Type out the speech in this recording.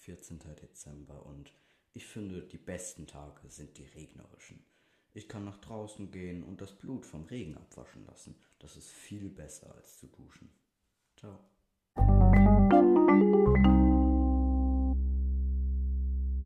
14. Dezember und ich finde, die besten Tage sind die regnerischen. Ich kann nach draußen gehen und das Blut vom Regen abwaschen lassen. Das ist viel besser als zu duschen.